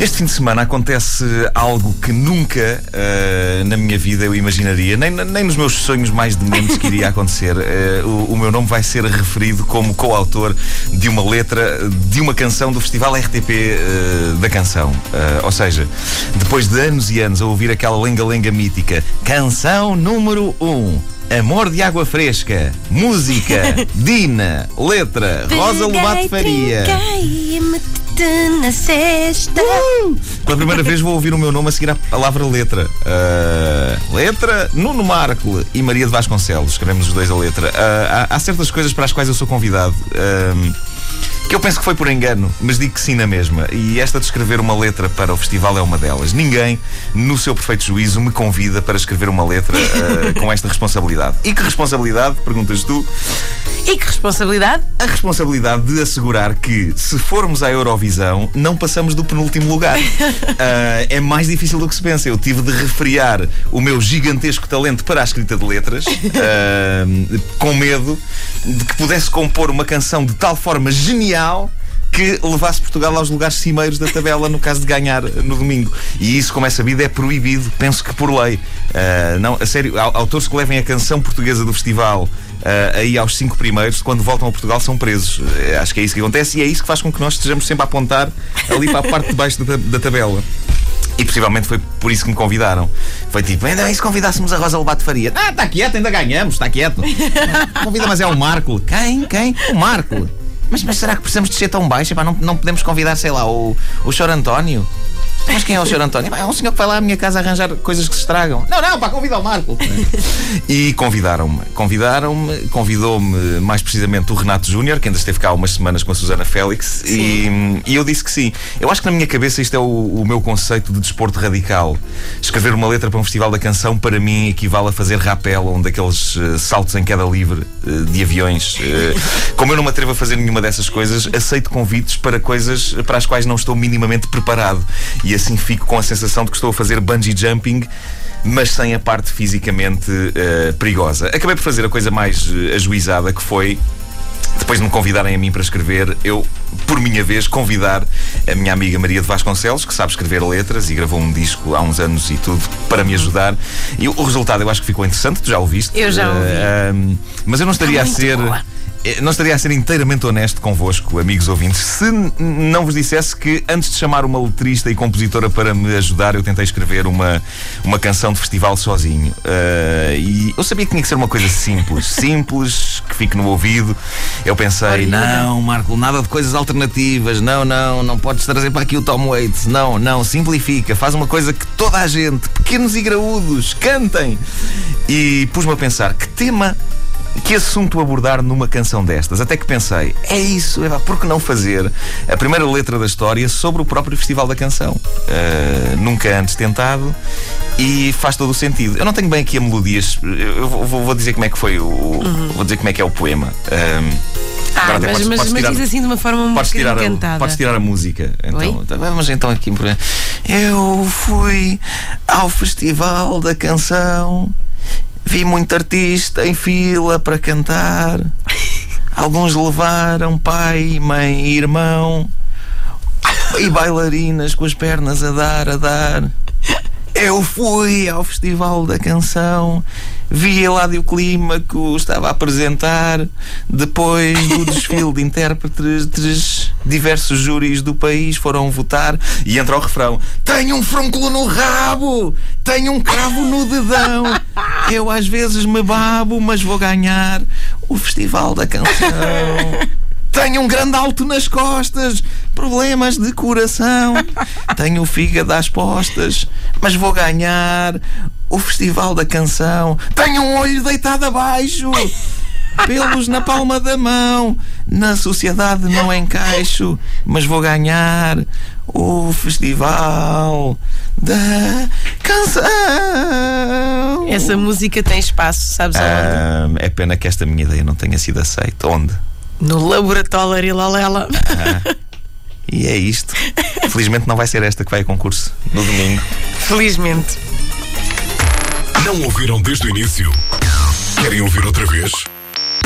Este fim de semana acontece algo que nunca uh, na minha vida eu imaginaria, nem, nem nos meus sonhos mais dementes que iria acontecer. Uh, o, o, meu nome vai ser referido como coautor de uma letra de uma canção do Festival RTP uh, da Canção. ou seja, depois de anos e anos a ouvir aquela lenga-lenga mítica, canção número 1. Um, Amor de Água Fresca, música, Dina, letra, Rosa Lobato Faria na sexta. Uh! Pela primeira vez vou ouvir o meu nome a seguir a palavra letra. Uh, letra, Nuno Marco e Maria de Vasconcelos. Escrevemos os dois a letra. Uh, há, há, certas coisas para as quais eu sou convidado. Uh, que eu penso que foi por engano, mas digo que sim na mesma. E esta de escrever uma letra para o festival é uma delas. Ninguém, no seu perfeito juízo, me convida para escrever uma letra uh, com esta responsabilidade. E que responsabilidade, perguntas tu? E que responsabilidade? A responsabilidade de assegurar que, se formos à Eurovisão, não passamos do penúltimo lugar. uh, é mais difícil do que se pensa. Eu tive de refriar o meu gigantesco talento para a escrita de letras, uh, com medo de que pudesse compor uma canção de tal forma genial que levasse Portugal aos lugares cimeiros da tabela no caso de ganhar no domingo. E isso, como é sabido, é proibido, penso que por lei. Uh, não, a sério, autores que levem a canção portuguesa do festival uh, aí aos cinco primeiros, quando voltam a Portugal, são presos. Uh, acho que é isso que acontece e é isso que faz com que nós estejamos sempre a apontar ali para a parte de baixo da, da tabela. E possivelmente foi por isso que me convidaram. Foi tipo, ainda bem se convidássemos a Rosa Lobato Faria. Ah, está quieto, ainda ganhamos, está quieto. Convida, mas é o Marco. Quem? Quem? O Marco. Mas, mas será que precisamos descer tão baixo? Epá, não, não podemos convidar, sei lá, o, o Sr. António? Mas quem é o Sr. António? É um senhor que vai lá à minha casa arranjar coisas que se estragam. Não, não, pá, convida o Marco. e convidaram-me. Convidaram-me, convidou-me mais precisamente o Renato Júnior, que ainda esteve cá umas semanas com a Susana Félix, e, e, eu disse que sim. Eu acho que na minha cabeça isto é o, o, meu conceito de desporto radical. Escrever uma letra para um festival da canção, para mim, equivale a fazer rapel, um daqueles uh, saltos em queda livre uh, de aviões. Uh, como eu não me atrevo a fazer nenhuma dessas coisas, aceito convites para coisas para as quais não estou minimamente preparado. E assim fico com a sensação de que estou a fazer bungee jumping mas sem a parte fisicamente uh, perigosa. Acabei por fazer a coisa mais uh, ajuizada que foi. Depois de me convidarem a mim para escrever, eu, por minha vez, convidar a minha amiga Maria de Vasconcelos, que sabe escrever letras e gravou um disco há uns anos e tudo, para me ajudar. E o, resultado eu acho que ficou interessante, tu já ouviste. Eu já ouvi. Uh, mas eu não estaria a ser. Boa eh, não estaria a ser inteiramente honesto convosco, amigos ouvintes, se não vos dissesse que antes de chamar uma letrista e compositora para me ajudar, eu tentei escrever uma, uma canção de festival sozinho. Uh, e eu sabia que tinha que ser uma coisa simples, simples, que fique no ouvido. Eu pensei, não, Marco, nada de coisas alternativas, não, não, não podes trazer para aqui o Tom Waits, não, não, simplifica, faz uma coisa que toda a gente, pequenos e graúdos, cantem. E pus-me a pensar, que tema que assunto abordar numa canção destas? Até que pensei, é isso, Eva, por que não fazer a primeira letra da história sobre o próprio Festival da Canção? Uh, nunca antes tentado e faz todo o sentido. Eu não tenho bem aqui a melodias, eu vou, vou dizer como é que foi o. Uhum. Vou dizer como é que é o poema. Uh, ah, mas, podes, mas, podes tirar, mas diz assim de uma forma muito podes tirar a, Podes tirar a música. Então, tá, vamos então aqui. Eu fui ao Festival da Canção Vi muito artista em fila para cantar. Alguns levaram pai, mãe e irmão. E bailarinas com as pernas a dar, a dar. Eu fui ao Festival da Canção, vi Eládio Clímaco, estava a apresentar. Depois do desfile de intérpretes, diversos júris do país foram votar. E entra o refrão: Tenho um frúnculo no rabo, tenho um cravo no dedão. Eu às vezes me babo, mas vou ganhar o Festival da Canção. Tenho um grande alto nas costas, problemas de coração. Tenho o fígado às postas, mas vou ganhar o Festival da Canção. Tenho um olho deitado abaixo, pelos na palma da mão. Na sociedade não encaixo, mas vou ganhar o Festival da Canção. Essa música tem espaço, sabes aonde? Ah, é pena que esta minha ideia não tenha sido aceita. Onde? No laboratório Lalela. Ah, e é isto. Felizmente não vai ser esta que vai a concurso no domingo. Felizmente. Não ouviram desde o início? Querem ouvir outra vez?